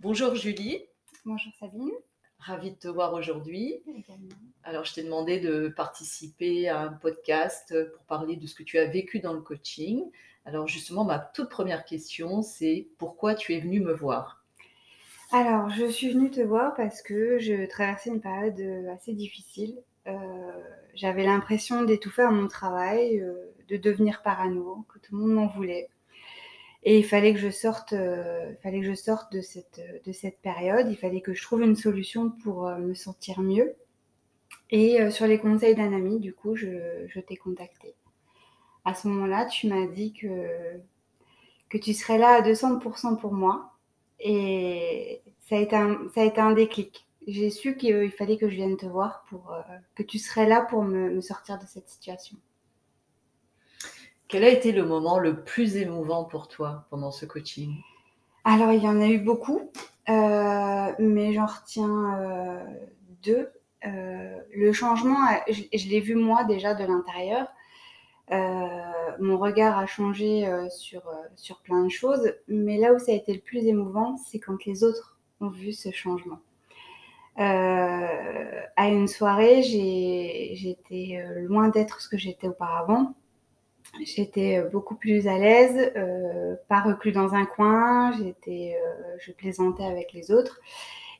Bonjour Julie. Bonjour Sabine. Ravie de te voir aujourd'hui. Alors, je t'ai demandé de participer à un podcast pour parler de ce que tu as vécu dans le coaching. Alors, justement, ma toute première question, c'est pourquoi tu es venue me voir? Alors, je suis venue te voir parce que je traversais une période assez difficile. Euh, J'avais l'impression d'étouffer à mon travail, euh, de devenir parano, que tout le monde m'en voulait. Et il fallait que je sorte, euh, fallait que je sorte de cette, de cette période. Il fallait que je trouve une solution pour euh, me sentir mieux. Et euh, sur les conseils d'un ami, du coup, je, t'ai contacté. À ce moment-là, tu m'as dit que, que tu serais là à 200% pour moi. Et ça a été un, ça a été un déclic. J'ai su qu'il fallait que je vienne te voir pour euh, que tu serais là pour me, me sortir de cette situation. Quel a été le moment le plus émouvant pour toi pendant ce coaching? Alors, il y en a eu beaucoup, euh, mais j'en retiens euh, deux. Euh, le changement, je, l'ai vu moi déjà de l'intérieur. Mon regard a changé sur, sur plein de choses, mais là où ça a été le plus émouvant, c'est quand les autres ont vu ce changement. À une soirée, j'étais loin d'être ce que j'étais auparavant. J'étais euh, beaucoup plus à l'aise, euh, pas reclus dans un coin, j'étais, euh, je plaisantais avec les autres.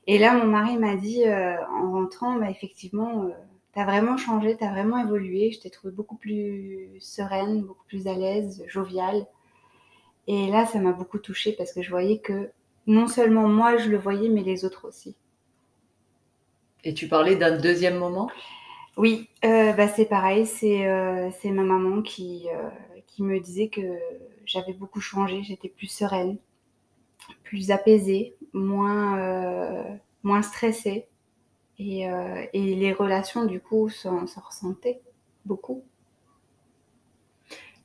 Et là, mon mari m'a dit en rentrant, bah, effectivement, t'as vraiment changé, t'as vraiment évolué. Je t'ai trouvé beaucoup plus sereine, beaucoup plus à l'aise, joviale. Et là, ça m'a beaucoup touchée parce que je voyais que non seulement moi, je le voyais, mais les autres aussi. Et tu parlais d'un deuxième moment? Oui, euh, bah, c'est pareil, c'est euh, c'est ma maman qui, euh, qui me disait que j'avais beaucoup changé, j'étais plus sereine, plus apaisée, moins, moins stressée. Et, et les relations, du coup, s'en s'en ressentaient beaucoup.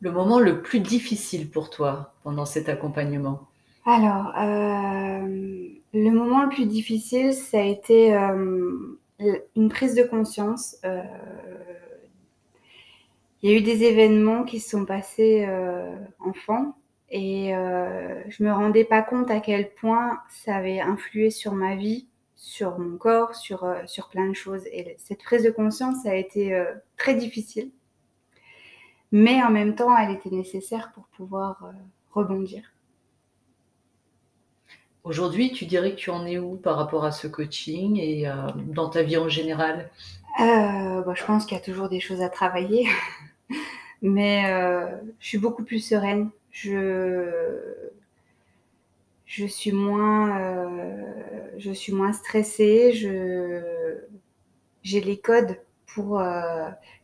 Le moment le plus difficile pour toi pendant cet accompagnement? Alors, le moment le plus difficile, ça a été une prise de conscience. Euh, il y a eu des événements qui se sont passés euh, enfant et euh, je me rendais pas compte à quel point ça avait influé sur ma vie, sur mon corps, sur, euh, sur plein de choses. Et cette prise de conscience a été très difficile, mais en même temps, elle était nécessaire pour pouvoir rebondir. Aujourd'hui, tu dirais que tu en es où par rapport à ce coaching et euh, dans ta vie en général? Euh, bah, je pense qu'il y a toujours des choses à travailler, mais euh, je suis beaucoup plus sereine. Je, je suis moins, je suis moins stressée. Je, j'ai les codes pour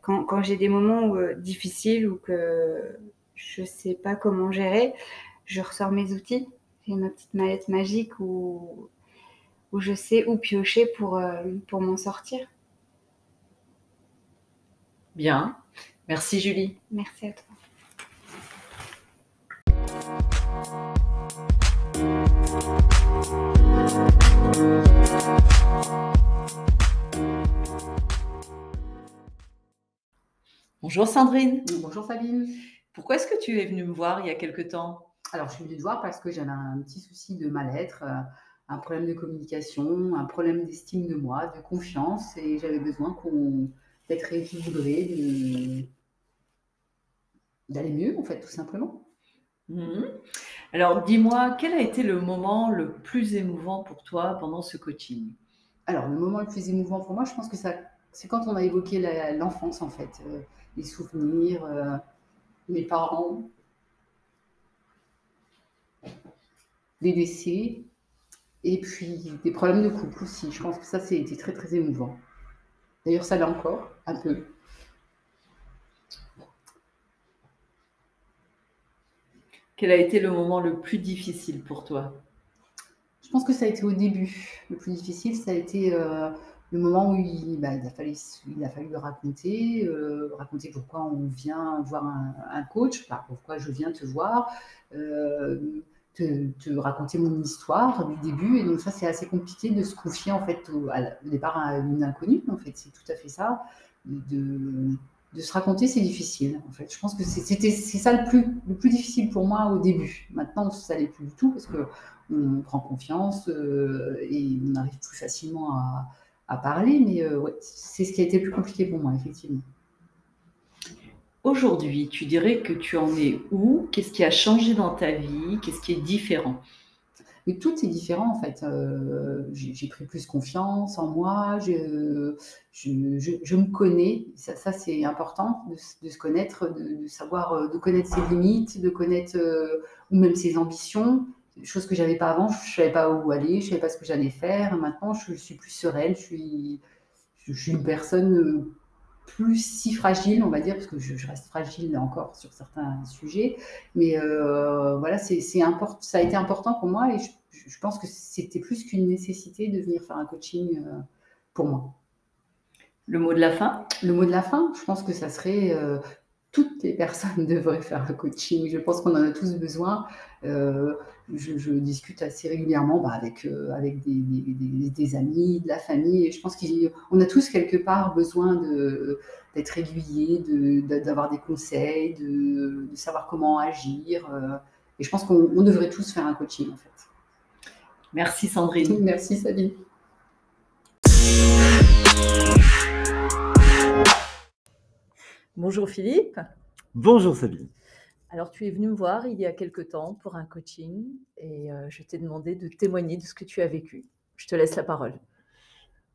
quand, quand j'ai des moments difficiles ou que je sais pas comment gérer, je ressors mes outils. J'ai ma petite mallette magique où, où je sais où piocher pour, euh, pour m'en sortir. Bien. Merci Julie. Merci à toi. Bonjour Sandrine. Bonjour Sabine. Pourquoi est-ce que tu es venue me voir il y a quelque temps? Alors, je suis venue te voir parce que j'avais un petit souci de mal-être, euh, un problème de communication, un problème d'estime de moi, de confiance, et j'avais besoin qu'on d'être rééquilibré, de- d'aller mieux, en fait, tout simplement. Mhm. Alors, dis-moi, quel a été le moment le plus émouvant pour toi pendant ce coaching? Alors, le moment le plus émouvant pour moi, je pense que ça, c'est quand on a évoqué la- l'enfance, en fait, euh, les souvenirs, euh, mes parents, les décès, et puis des problèmes de couple aussi. Je pense que ça, c'était très, très émouvant. D'ailleurs, ça l'est encore, un peu. Quel a été le moment le plus difficile pour toi? Je pense que ça a été au début. Le plus difficile, ça a été euh, le moment où il, bah, il a fallu, il a fallu raconter, euh, raconter pourquoi on vient voir un, coach, pourquoi je viens te voir, euh, te, te raconter mon histoire du début. Et donc ça, c'est assez compliqué de se confier en fait au, départ à une inconnue. En fait, c'est tout à fait ça. De, de se raconter, c'est difficile. En fait, je pense que c'était c'est ça le plus le plus difficile pour moi au début. Maintenant, ça l'est plus du tout parce que on prend confiance euh, et on arrive plus facilement à, à parler. Mais euh, ouais, c'est ce qui a été le plus compliqué pour moi, effectivement. Aujourd'hui, tu dirais que tu en es où? Qu'est-ce qui a changé dans ta vie? Qu'est-ce qui est différent? Mais tout est différent en fait. Euh, j'ai pris plus confiance en moi, je, je, je, me connais, ça, ça c'est important de, de, se connaître, de, de, savoir, euh, de connaître ses limites, de connaître euh, ou même ses ambitions, chose que j'avais pas avant, je ne savais pas où aller, je ne savais pas ce que j'allais faire. Maintenant, je, suis plus sereine, je suis, je, suis une personne plus si fragile, on va dire, parce que je, reste fragile encore sur certains sujets. Mais euh, voilà, c'est, ça a été important pour moi et je, pense que c'était plus qu'une nécessité de venir faire un coaching euh, pour moi. Le mot de la fin? Le mot de la fin, je pense que ça serait euh, toutes les personnes devraient faire un coaching. Je pense qu'on en a tous besoin. Euh, je, discute assez régulièrement bah, avec, euh, avec des, des, des, amis, de la famille. Et je pense qu'on a tous quelque part besoin d'être aiguillés, d'avoir des conseils, de, de, savoir comment agir. Euh, et je pense qu'on devrait tous faire un coaching en fait. Merci Sandrine. Merci Sabine. Bonjour Philippe. Bonjour Sabine. Alors tu es venu me voir il y a quelque temps pour un coaching et euh, je t'ai demandé de témoigner de ce que tu as vécu. Je te laisse la parole.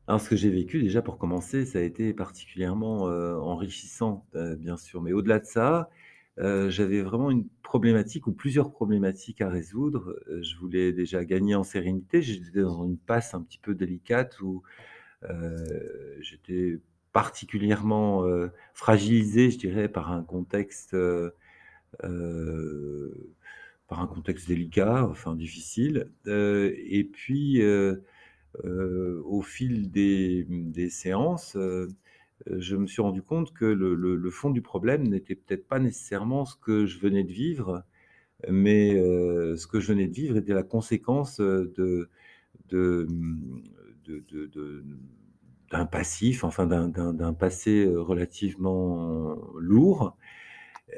Alors ce que j'ai vécu déjà pour commencer, ça a été particulièrement euh, enrichissant euh, bien sûr, mais au-delà de ça, j'avais vraiment une problématique ou plusieurs problématiques à résoudre. je voulais déjà gagner en sérénité, j'étais dans une passe un petit peu délicate où j'étais particulièrement euh, fragilisé, je dirais, par un contexte, euh, euh, par un contexte délicat, enfin difficile. et puis, au fil des, séances, je me suis rendu compte que le, fond du problème n'était peut-être pas nécessairement ce que je venais de vivre, mais ce que je venais de vivre était la conséquence de, d'un passif, enfin d'un passé relativement lourd.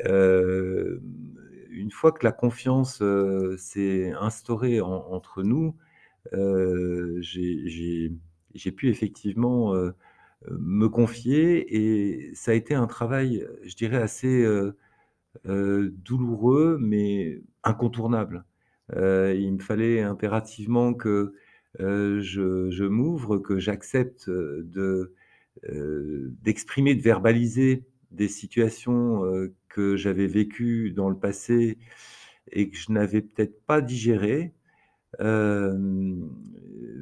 une fois que la confiance s'est instaurée entre nous, j'ai pu effectivement me confier et ça a été un travail, je dirais, assez douloureux, mais incontournable. il me fallait impérativement que je, m'ouvre, que j'accepte de, d'exprimer, de verbaliser des situations que j'avais vécues dans le passé et que je n'avais peut-être pas digérées,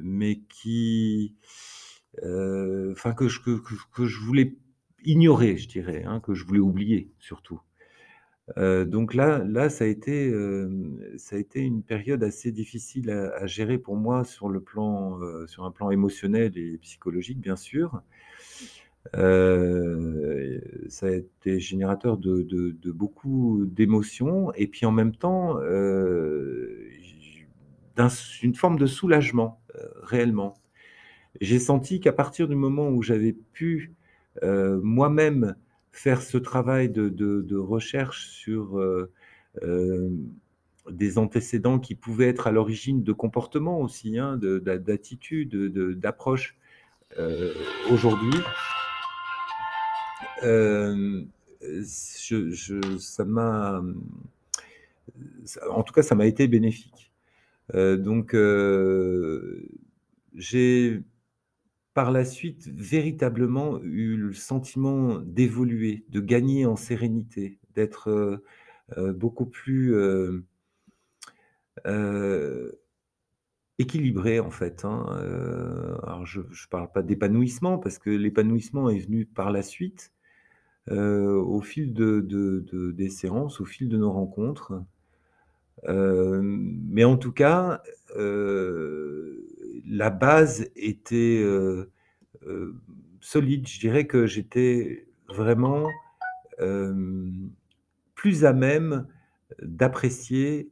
mais qui, enfin que je, que, je voulais ignorer, je dirais, hein, que je voulais oublier surtout. Donc là là, ça a été, ça a été une période assez difficile à gérer pour moi sur le plan, sur un plan émotionnel et psychologique, bien sûr. ça a été générateur de beaucoup d'émotions et puis en même temps, une forme de soulagement, réellement. J'ai senti qu'à partir du moment où j'avais pu, moi-même faire ce travail de, recherche sur euh, euh, des antécédents qui pouvaient être à l'origine de comportements aussi, hein, d'attitudes, d'approches euh, aujourd'hui. ça m'a, en tout cas, ça m'a été bénéfique. donc, j'ai par la suite véritablement eu le sentiment d'évoluer, de gagner en sérénité, d'être euh, euh, beaucoup plus euh, équilibré en fait. Hein, alors je ne parle pas d'épanouissement parce que l'épanouissement est venu par la suite, au fil de, des séances, au fil de nos rencontres. mais en tout cas, la base était euh, euh, solide. Je dirais que j'étais vraiment euh, plus à même d'apprécier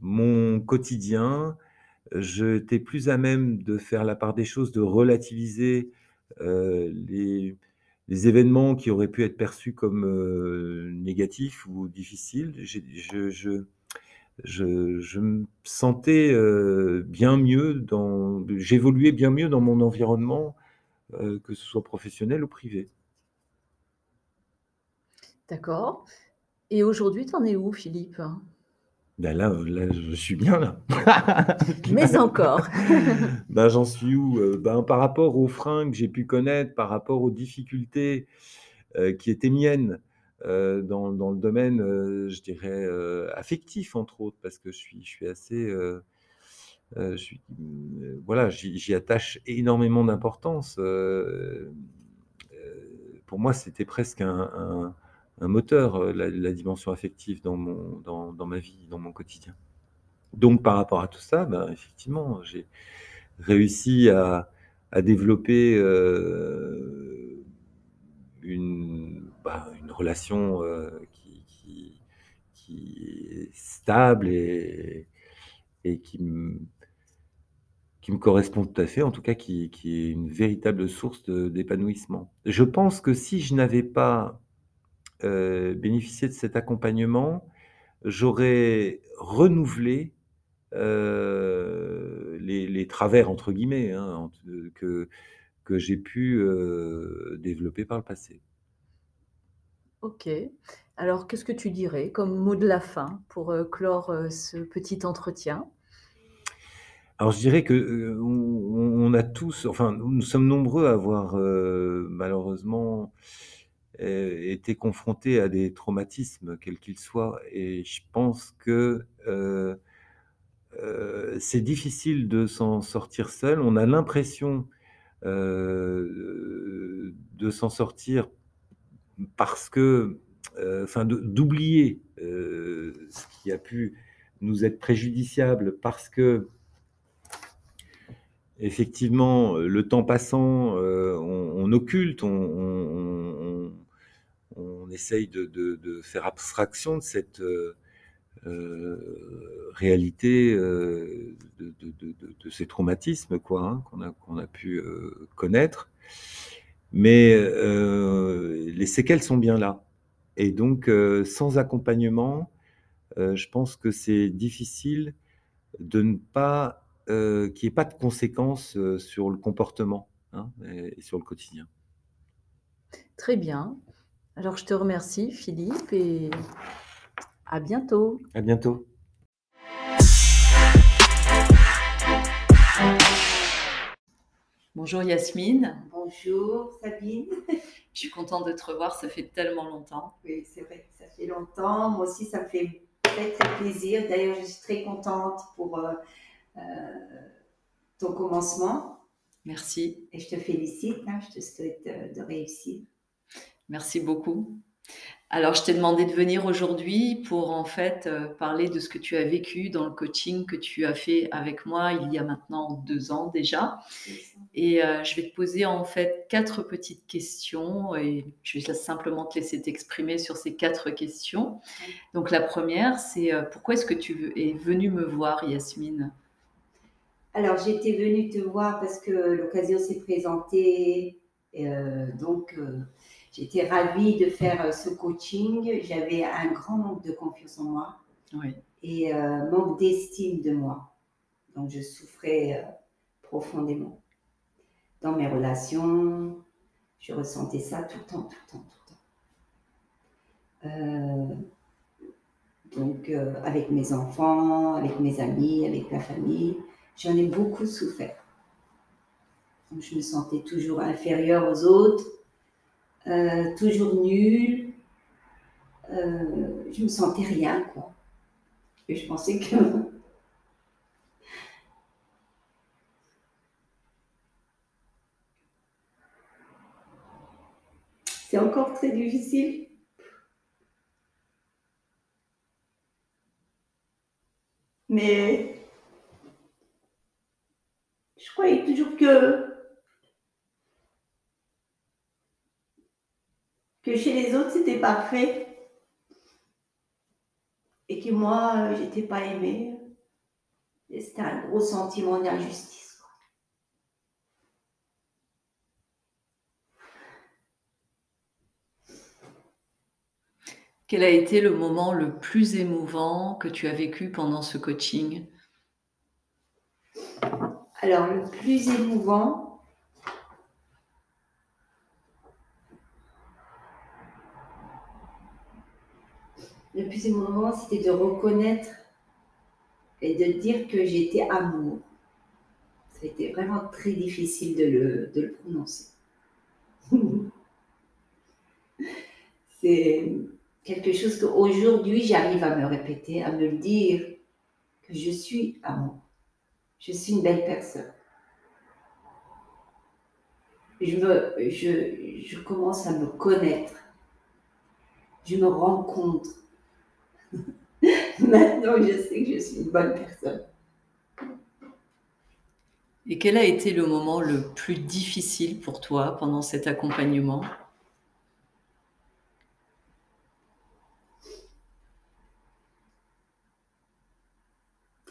mon quotidien. J'étais plus à même de faire la part des choses, de relativiser les, événements qui auraient pu être perçus comme négatifs ou difficiles, je, je, je, me sentais bien mieux dans, j'évoluais bien mieux dans mon environnement, que ce soit professionnel ou privé. D'accord. Et aujourd'hui, tu en es où, Philippe? Ben là, là, je suis bien là. Mais encore. ben, J'en suis où? Euh, ben, Par rapport aux freins que j'ai pu connaître, par rapport aux difficultés euh, qui étaient miennes euh, dans, dans, le domaine, je dirais, affectif, entre autres, parce que je suis, je suis assez... voilà, j'y attache énormément d'importance. pour moi, c'était presque un moteur, euh, la, dimension affective dans, mon, dans, dans, ma vie, dans mon quotidien. Donc par rapport à tout ça, ben, effectivement, j'ai réussi à, à développer euh, une, ben, une, relation euh, qui, est stable et, qui, me, correspond tout à fait, en tout cas qui, est une véritable source d'épanouissement. Je pense que si je n'avais pas euh, bénéficier de cet accompagnement, j'aurais renouvelé euh, les, travers, entre guillemets, hein, que, que j'ai pu développer par le passé. Ok. Alors, qu'est-ce que tu dirais comme mot de la fin pour clore ce petit entretien? Alors je dirais que on, a tous, enfin nous sommes nombreux à avoir malheureusement euh, été confronté à des traumatismes, quels qu'ils soient. Et je pense que euh, euh, c'est difficile de s'en sortir seul. On a l'impression de s'en sortir parce que, enfin, d'oublier ce qui a pu nous être préjudiciable parce que effectivement, le temps passant, on, occulte, on, essaye de, faire abstraction de cette euh, euh, réalité euh, de, ces traumatismes quoi, hein, qu'on a pu connaître. Mais les séquelles sont bien là. Et donc, sans accompagnement, je pense que c'est difficile de ne pas, qu'il n'y ait pas de conséquences sur le comportement hein, et sur le quotidien. Très bien. Alors, je te remercie, Philippe, et à bientôt. À bientôt. Bonjour Yasmine. Bonjour Sabine. Je suis contente de te revoir, ça fait tellement longtemps. Oui, c'est vrai ça fait longtemps. Moi aussi, ça me fait très très plaisir. D'ailleurs, je suis très contente pour euh, euh, ton commencement. Merci. Et je te félicite, hein. je te souhaite euh, de réussir. Merci beaucoup. Alors, je t'ai demandé de venir aujourd'hui pour en fait euh, parler de ce que tu as vécu dans le coaching que tu as fait avec moi il y a maintenant deux ans déjà. Et euh, je vais te poser en fait quatre petites questions et je vais simplement te laisser t'exprimer sur ces quatre questions. Donc, la première, c'est euh, pourquoi est-ce que tu es venue me voir, Yasmine? Alors, j'étais venue te voir parce que l'occasion s'est présentée. donc, J'étais ravie de faire euh, ce coaching. J'avais un grand manque de confiance en moi et euh, manque d'estime de moi. Donc, je souffrais euh, profondément. Dans mes relations, je ressentais ça tout le temps, tout le temps, tout le temps. donc, avec mes enfants, avec mes amis, avec la famille, j'en ai beaucoup souffert. Donc, je me sentais toujours inférieure aux autres euh, toujours nulle. Euh, je me sentais rien, quoi. Et je pensais que. C'est encore très difficile. Mais je croyais toujours que chez les autres c'était parfait et que moi euh, j'étais pas aimée. C'était un gros sentiment d'injustice. Quel a été le moment le plus émouvant que tu as vécu pendant ce coaching? Alors, le plus émouvant, le plus émouvant, c'était de reconnaître et de dire que j'étais amour. C'était vraiment très difficile de le, de le prononcer. C'est quelque chose qu'aujourd'hui j'arrive à me répéter, à me le dire, que je suis amour. Je suis une belle personne. Je, me, je, je commence à me connaître. Je me rencontre. Maintenant, je sais que je suis une bonne personne. Et quel a été le moment le plus difficile pour toi pendant cet accompagnement?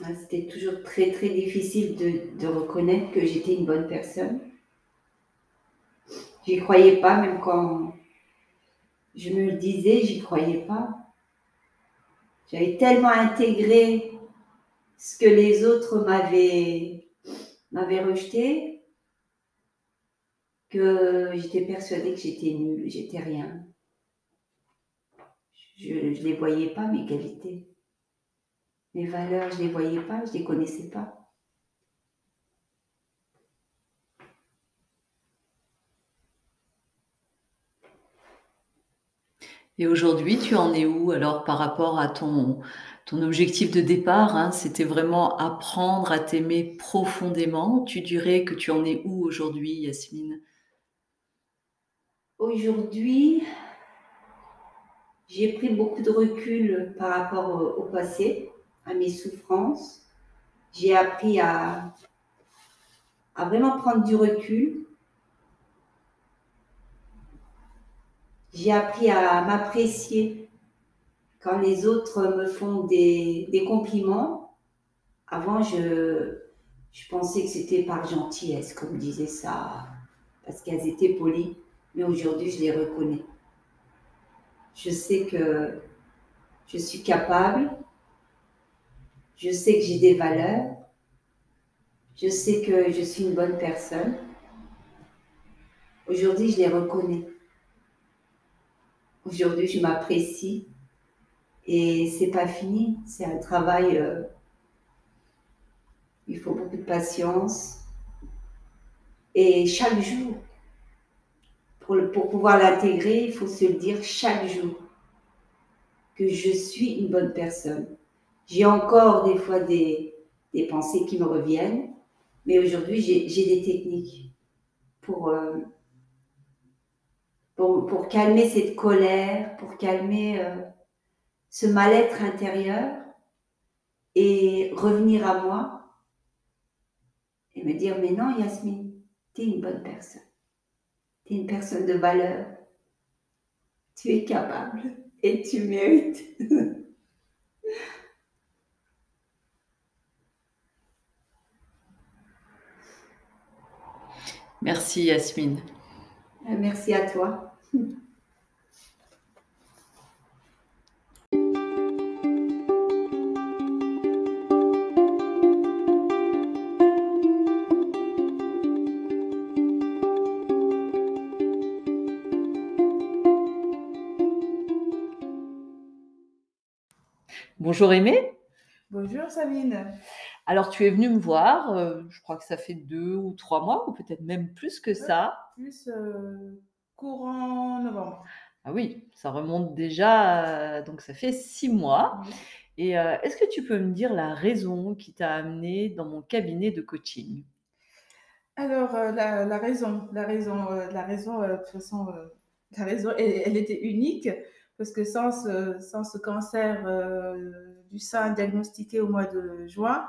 Ah, c'était toujours très très difficile de, de reconnaître que j'étais une bonne personne. J'y croyais pas, même quand je me le disais, j'y croyais pas. J'avais tellement intégré ce que les autres m'avaient rejeté que j'étais persuadée que j'étais nulle, j'étais rien. Je ne les voyais pas, mes qualités. Mes valeurs, je ne les voyais pas, je ne les connaissais pas. Et aujourd'hui, tu en es où alors par rapport à ton, ton objectif de départ hein, C'était vraiment apprendre à t'aimer profondément. Tu dirais que tu en es où aujourd'hui, Yasmine? Aujourd'hui, j'ai pris beaucoup de recul par rapport au, passé, à mes souffrances. J'ai appris à, à vraiment prendre du recul. J'ai appris à m'apprécier quand les autres me font des, des compliments. Avant, je, je pensais que c'était par gentillesse qu'on me disait ça, parce qu'elles étaient polies. Mais aujourd'hui, je les reconnais. Je sais que je suis capable. Je sais que j'ai des valeurs. Je sais que je suis une bonne personne. Aujourd'hui, je les reconnais. Aujourd'hui, je m'apprécie. Et c'est pas fini. C'est un travail. euh, il faut beaucoup de patience. Et chaque jour, pour, pour pouvoir l'intégrer, il faut se le dire chaque jour que je suis une bonne personne. J'ai encore des fois des, des pensées qui me reviennent, mais aujourd'hui, j'ai j'ai des techniques pour, euh, pour, calmer cette colère, pour calmer euh, ce mal-être intérieur et revenir à moi et me dire, mais non, Yasmine, tu es une bonne personne. Tu es une personne de valeur. Tu es capable et tu mérites. Merci Yasmine. Merci à toi. Bonjour Aimée. Bonjour Sabine. Alors tu es venue me voir, euh, je crois que ça fait deux ou trois mois, ou peut-être même plus que ça. Plus euh, courant novembre. Ah oui, ça remonte déjà, euh, donc ça fait six mois. Et est-ce que tu peux me dire la raison qui t'a amené dans mon cabinet de coaching? Alors la, la raison, la raison, la raison, de toute façon, la raison, elle, elle était unique parce que sans ce, sans ce cancer du sein diagnostiqué au mois de juin,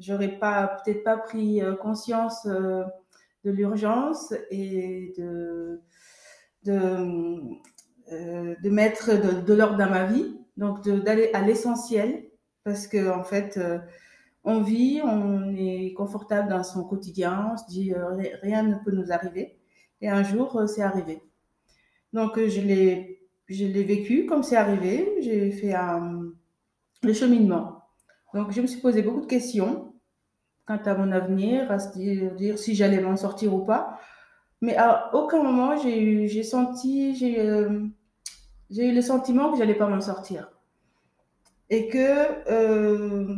j'aurais pas peut-être pas pris euh, conscience euh, de l'urgence et de de, euh, de mettre de, l'ordre dans ma vie, donc d'aller à l'essentiel, parce que en fait, on vit, on est confortable dans son quotidien, on se dit ri- rien ne peut nous arriver, et un jour, c'est arrivé. Donc je l'ai, je l'ai vécu comme c'est arrivé. J'ai fait le cheminement. Donc, je me suis posé beaucoup de questions à mon avenir, à se dire, si j'allais m'en sortir ou pas. Mais à aucun moment, j'ai senti, j'ai euh, eu le sentiment que j'allais pas m'en sortir. Et que euh,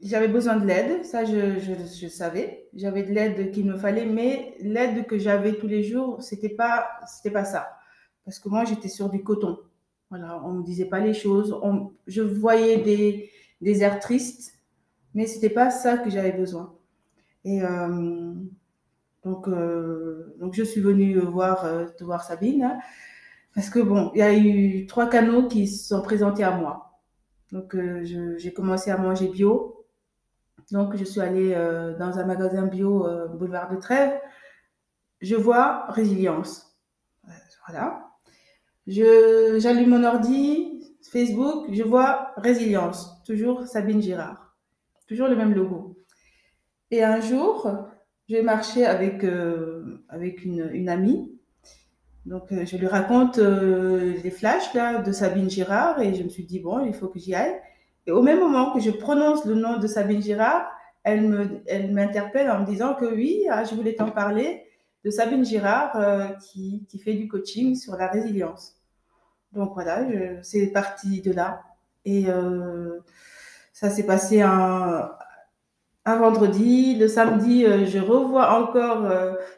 j'avais besoin de l'aide, ça je, savais. J'avais de l'aide qu'il me fallait, mais l'aide que j'avais tous les jours, c'était pas, c'était pas ça. Parce que moi, j'étais sur du coton. Voilà, on me disait pas les choses. Je voyais des airs tristes, mais c'était pas ça que j'avais besoin. Et euh, donc, euh, donc, je suis venue voir, euh, te voir Sabine, hein, parce que bon, il y a eu trois canaux qui se sont présentés à moi. Donc, j'ai commencé à manger bio, donc, je suis allée dans un magasin bio boulevard de Trèves. Je vois résilience. Voilà. J'allume mon ordi, Facebook, je vois résilience. Toujours Sabine Girard. Toujours le même logo. Et un jour, j'ai marché avec, euh, avec une, amie. Donc, je lui raconte les flashs de Sabine Girard et je me suis dit, bon, il faut que j'y aille. Et au même moment que je prononce le nom de Sabine Girard, elle me, elle m'interpelle en me disant que oui, ah, je voulais t'en parler de Sabine Girard euh, qui, qui, fait du coaching sur la résilience. Donc voilà, c'est parti de là. Et euh, ça s'est passé un, vendredi. Le samedi, euh, je revois encore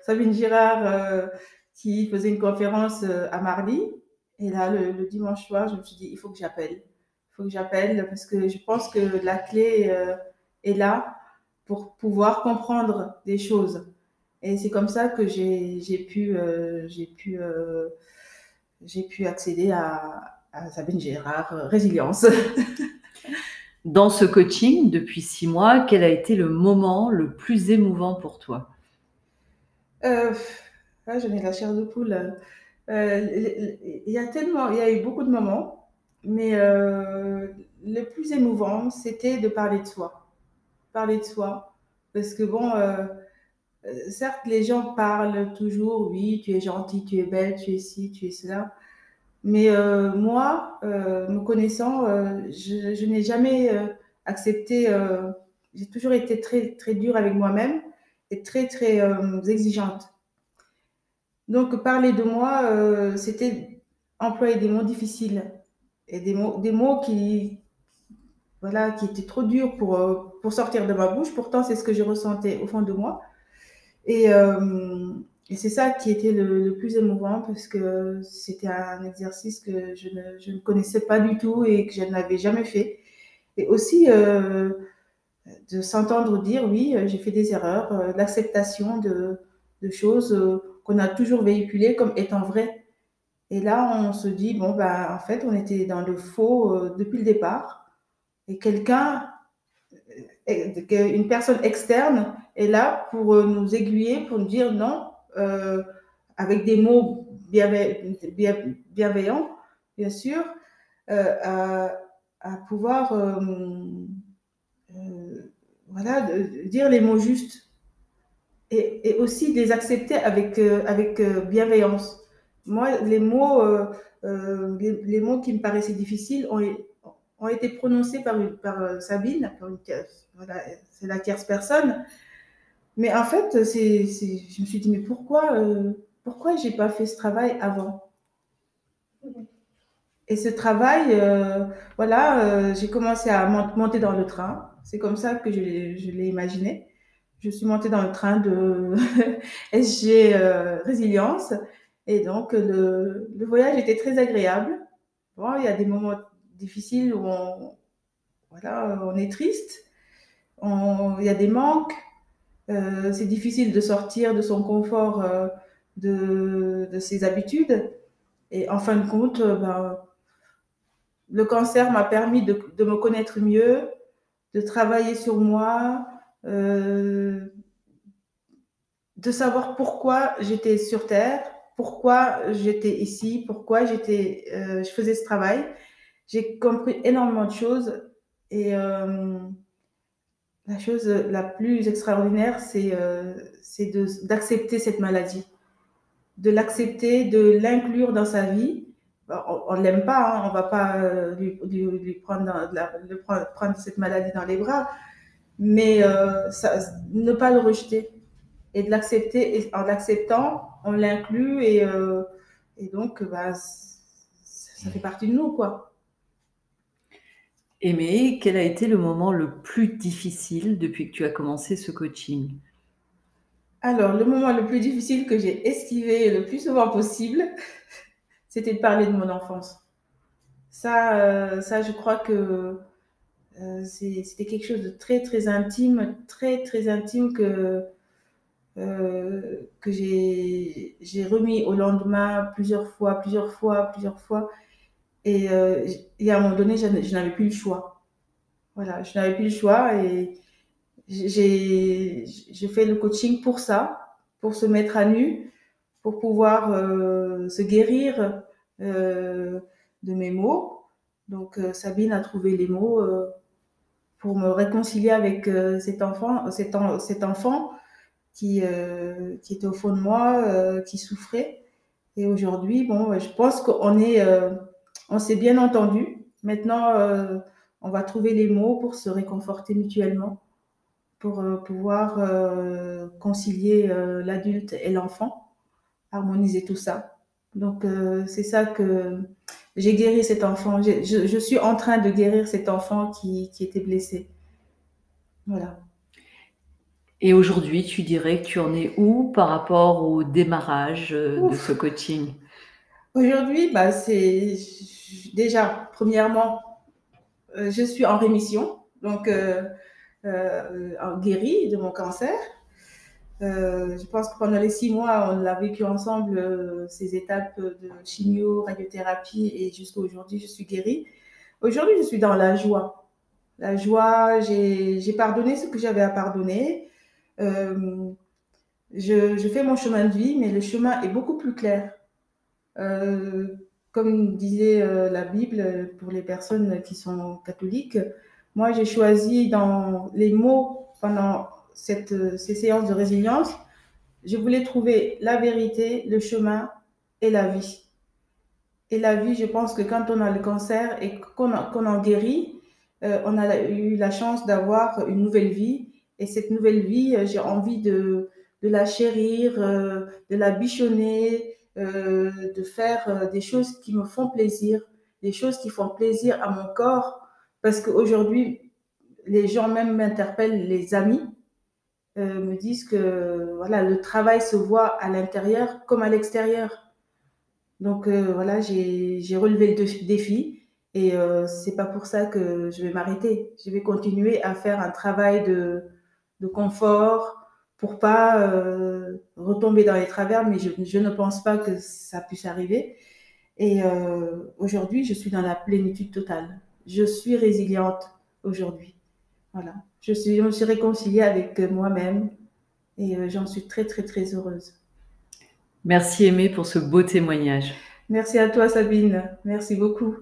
Sabine Girard qui faisait une conférence à Marly. Et là, le, dimanche soir, je me suis dit, il faut que j'appelle il faut que j'appelle parce que je pense que la clé euh, est là pour pouvoir comprendre des choses. Et c'est comme ça que j'ai pu, euh, pu, euh, pu accéder à, à Sabine Gérard, Résilience. Dans ce coaching, depuis six mois, quel a été le moment le plus émouvant pour toi? Euh, ah, J'en ai la chair de poule. Il y a y a eu beaucoup de moments. Mais euh, le plus émouvant, c'était de parler de soi. Parler de soi. Parce que bon, euh, certes, les gens parlent toujours, oui, tu es gentil, tu es belle, tu es ci, tu es cela. Mais moi, me connaissant, je, je n'ai jamais accepté, j'ai toujours été très, très dure avec moi-même et très, très exigeante. Donc, parler de moi, c'était employer des mots difficiles et des mots, des mots qui, voilà, qui étaient trop durs pour, euh, pour sortir de ma bouche. Pourtant, c'est ce que je ressentais au fond de moi. Et, euh, et c'est ça qui était le, plus émouvant parce que c'était un exercice que je ne, je ne, connaissais pas du tout et que je n'avais jamais fait. Et aussi euh, de s'entendre dire oui, j'ai fait des erreurs, l'acceptation de, de choses qu'on a toujours véhiculées comme étant vraies. Et là, on se dit, bon, bah, en fait, on était dans le faux euh, depuis le départ. Et quelqu'un, euh, une personne externe est là pour euh, nous aiguiller, pour nous dire non, avec des mots bienveillants, bien sûr, à, pouvoir voilà, dire les mots justes et, aussi les accepter avec, avec bienveillance moi, les mots, euh, euh, les, mots qui me paraissaient difficiles ont, été prononcés par, par euh, Sabine, c'est la tierce personne. Mais en fait, c'est, je me suis dit, mais pourquoi, euh, pourquoi j'ai pas fait ce travail avant? Et ce travail, voilà, j'ai commencé à monter dans le train. C'est comme ça que je l'ai imaginé. Je suis montée dans le train de SG Résilience et donc, le, le, voyage était très agréable. Bon, il y a des moments difficiles où on, voilà, on est triste, il y a des manques, euh, c'est difficile de sortir de son confort, euh, de, de, ses habitudes. Et en fin de compte, euh, ben, le cancer m'a permis de, de, me connaître mieux, de travailler sur moi, de savoir pourquoi j'étais sur Terre, pourquoi j'étais ici, pourquoi j'étais, je faisais ce travail. J'ai compris énormément de choses et la chose la plus extraordinaire, c'est euh, d'accepter cette maladie, de l'accepter, de l'inclure dans sa vie. On ne l'aime pas, hein, on ne va pas euh, lui, prendre, cette maladie dans les bras, mais euh, ne pas le rejeter et de l'accepter. En l'acceptant, on l'inclut et, et donc bah, ça fait partie de nous, quoi. Aimé, quel a été le moment le plus difficile depuis que tu as commencé ce coaching? Alors, le moment le plus difficile que j'ai esquivé le plus souvent possible, c'était de parler de mon enfance. Ça, euh, ça je crois que euh, c'était quelque chose de très, très intime, très, très intime que, euh, que j'ai remis au lendemain plusieurs fois, plusieurs fois, plusieurs fois. Et, euh, et à un moment donné, je, n'avais plus le choix. Voilà, je n'avais plus le choix et j'ai fait le coaching pour ça, pour se mettre à nu, pour pouvoir euh, se guérir euh, de mes mots. Donc Sabine a trouvé les mots pour me réconcilier avec cet enfant, cet enfant qui, qui était au fond de moi, qui souffrait. Et aujourd'hui, bon, je pense qu'on est on s'est bien entendu. Maintenant, euh, on va trouver les mots pour se réconforter mutuellement, pour euh, pouvoir euh, concilier l'adulte et l'enfant, harmoniser tout ça. Donc, c'est ça que j'ai guéri cet enfant. Je, suis en train de guérir cet enfant qui, était blessé. Voilà. Et aujourd'hui, tu dirais que tu en es où par rapport au démarrage de ce coaching? Aujourd'hui, bah, c'est déjà, premièrement, euh, je suis en rémission, donc euh, euh, guérie de mon cancer. je pense que pendant les six mois, on a vécu ensemble ces étapes de chimio, radiothérapie et jusqu'à aujourd'hui, je suis guérie. Aujourd'hui, je suis dans la joie. La joie, j'ai pardonné ce que j'avais à pardonner. je, fais mon chemin de vie, mais le chemin est beaucoup plus clair. Comme disait euh, la Bible pour les personnes qui sont catholiques, moi j'ai choisi dans les mots pendant cette, ces séances de résilience, je voulais trouver la vérité, le chemin et la vie. Et la vie, je pense que quand on a le cancer et qu'on en guérit, euh, on a eu la chance d'avoir une nouvelle vie. Et cette nouvelle vie, j'ai envie de, de, la chérir, de la bichonner, euh, de faire euh, des choses qui me font plaisir, des choses qui font plaisir à mon corps, parce qu'aujourd'hui, les gens même m'interpellent, les amis, euh, me disent que voilà, le travail se voit à l'intérieur comme à l'extérieur. Donc voilà, j'ai relevé le défi et euh, c'est pas pour ça que je vais m'arrêter. Je vais continuer à faire un travail de, de confort, pour pas euh, retomber dans les travers, mais je, ne pense pas que ça puisse arriver. Et euh, aujourd'hui, je suis dans la plénitude totale. Je suis résiliente aujourd'hui. Voilà. Je, suis, je me suis réconciliée avec moi-même et euh, j'en suis très, très, très heureuse. Merci Aimée pour ce beau témoignage. Merci à toi Sabine. Merci beaucoup.